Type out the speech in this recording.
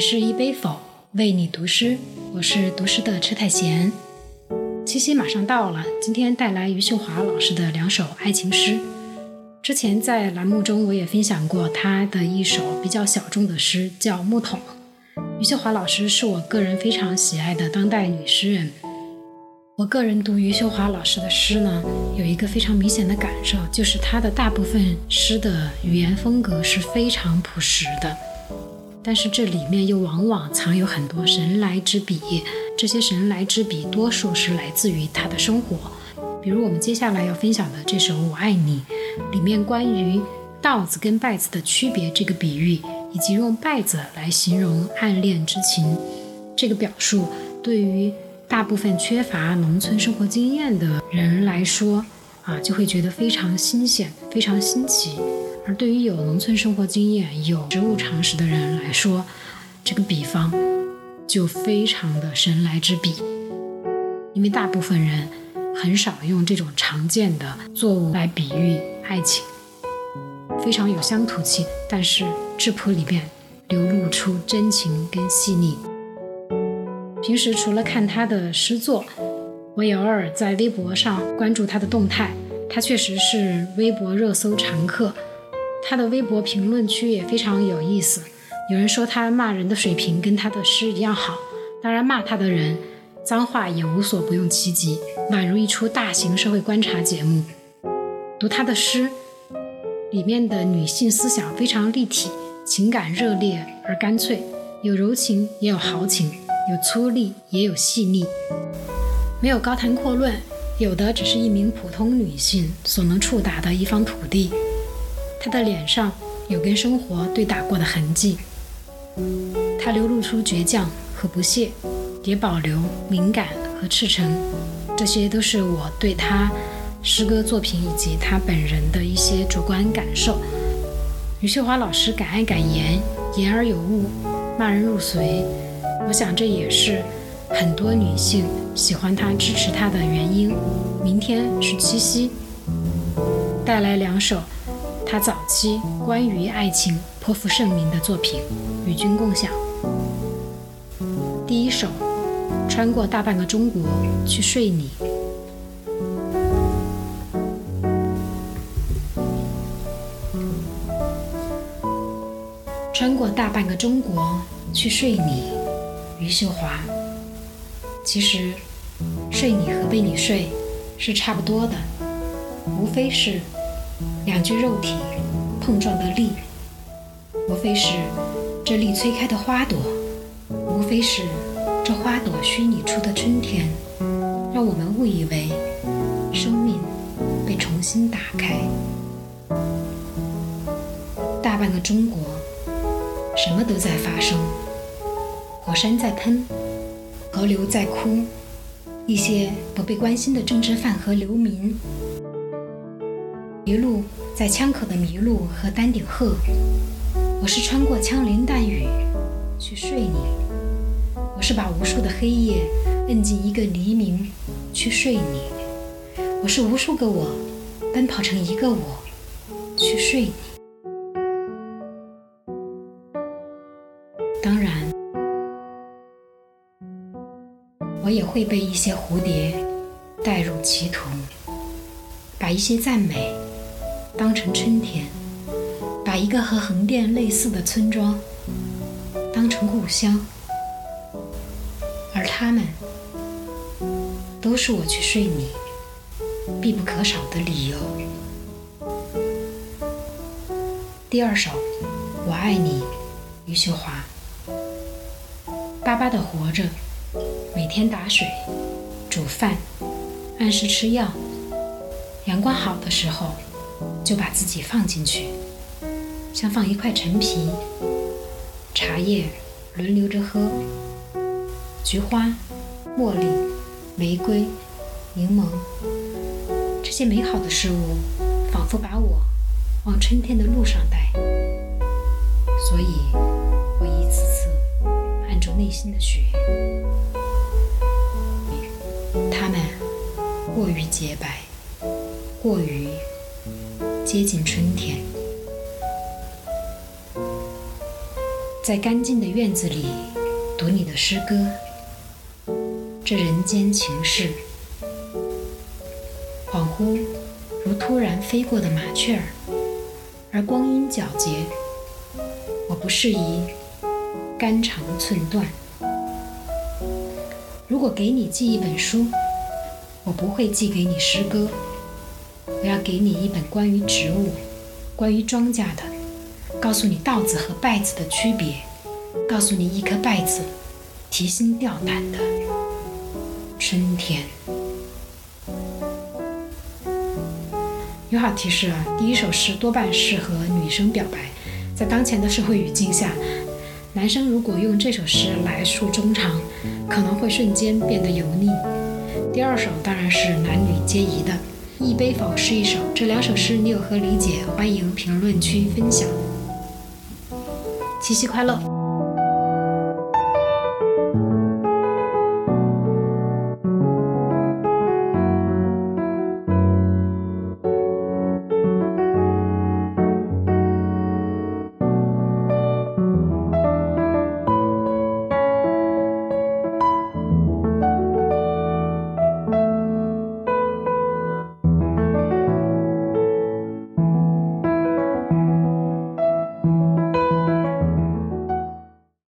是一杯否为你读诗，我是读诗的车太贤。七夕马上到了，今天带来余秀华老师的两首爱情诗。之前在栏目中我也分享过他的一首比较小众的诗，叫《木桶》。余秀华老师是我个人非常喜爱的当代女诗人。我个人读余秀华老师的诗呢，有一个非常明显的感受，就是她的大部分诗的语言风格是非常朴实的，但是这里面又往往藏有很多神来之笔。这些神来之笔，多数是来自于他的生活。比如我们接下来要分享的这首《我爱你》，里面关于稻子跟稗子的区别这个比喻，以及用稗子来形容暗恋之情，这个表述，对于大部分缺乏农村生活经验的人来说，啊，就会觉得非常新鲜、非常新奇；而对于有农村生活经验、有植物常识的人来说，这个比方就非常的神来之笔，因为大部分人。很少用这种常见的作物来比喻爱情，非常有乡土气，但是质朴里面流露出真情跟细腻。平时除了看他的诗作，我也偶尔在微博上关注他的动态，他确实是微博热搜常客。他的微博评论区也非常有意思，有人说他骂人的水平跟他的诗一样好，当然骂他的人。脏话也无所不用其极，宛如一出大型社会观察节目。读他的诗，里面的女性思想非常立体，情感热烈而干脆，有柔情也有豪情，有粗粝也有细腻，没有高谈阔论，有的只是一名普通女性所能触达的一方土地。她的脸上有跟生活对打过的痕迹，她流露出倔强和不屑。也保留敏感和赤诚，这些都是我对他诗歌作品以及他本人的一些主观感受。余秀华老师敢爱敢言，言而有物，骂人入髓。我想这也是很多女性喜欢他、支持他的原因。明天是七夕，带来两首他早期关于爱情颇负盛名的作品，与君共享。第一首。穿过大半个中国去睡你，穿过大半个中国去睡你，余秀华。其实，睡你和被你睡是差不多的，无非是两具肉体碰撞的力，无非是这力催开的花朵，无非是。这花朵虚拟出的春天，让我们误以为生命被重新打开。大半个中国，什么都在发生：火山在喷，河流在哭，一些不被关心的政治犯和流民，一路在枪口的麋鹿和丹顶鹤。我是穿过枪林弹雨去睡你。我是把无数的黑夜摁进一个黎明去睡你，我是无数个我奔跑成一个我去睡你。当然，我也会被一些蝴蝶带入歧途，把一些赞美当成春天，把一个和横店类似的村庄当成故乡。而他们都是我去睡你必不可少的理由。第二首，我爱你，余秀华。巴巴的活着，每天打水、煮饭，按时吃药。阳光好的时候，就把自己放进去，像放一块陈皮。茶叶轮流着喝。菊花、茉莉、玫瑰、柠檬，这些美好的事物，仿佛把我往春天的路上带。所以，我一次次按住内心的雪，它们过于洁白，过于接近春天。在干净的院子里读你的诗歌。这人间情事，恍惚如突然飞过的麻雀儿，而光阴皎洁。我不适宜肝肠寸断。如果给你寄一本书，我不会寄给你诗歌，我要给你一本关于植物、关于庄稼的，告诉你稻子和稗子的区别，告诉你一颗稗子提心吊胆的春天。友好提示啊，第一首诗多半适合女生表白。在当前的社会语境下，男生如果用这首诗来诉衷肠，可能会瞬间变得油腻。第二首当然是男女皆宜的，《一杯否诗一首》。这两首诗你有何理解？欢迎评论区分享。七夕快乐！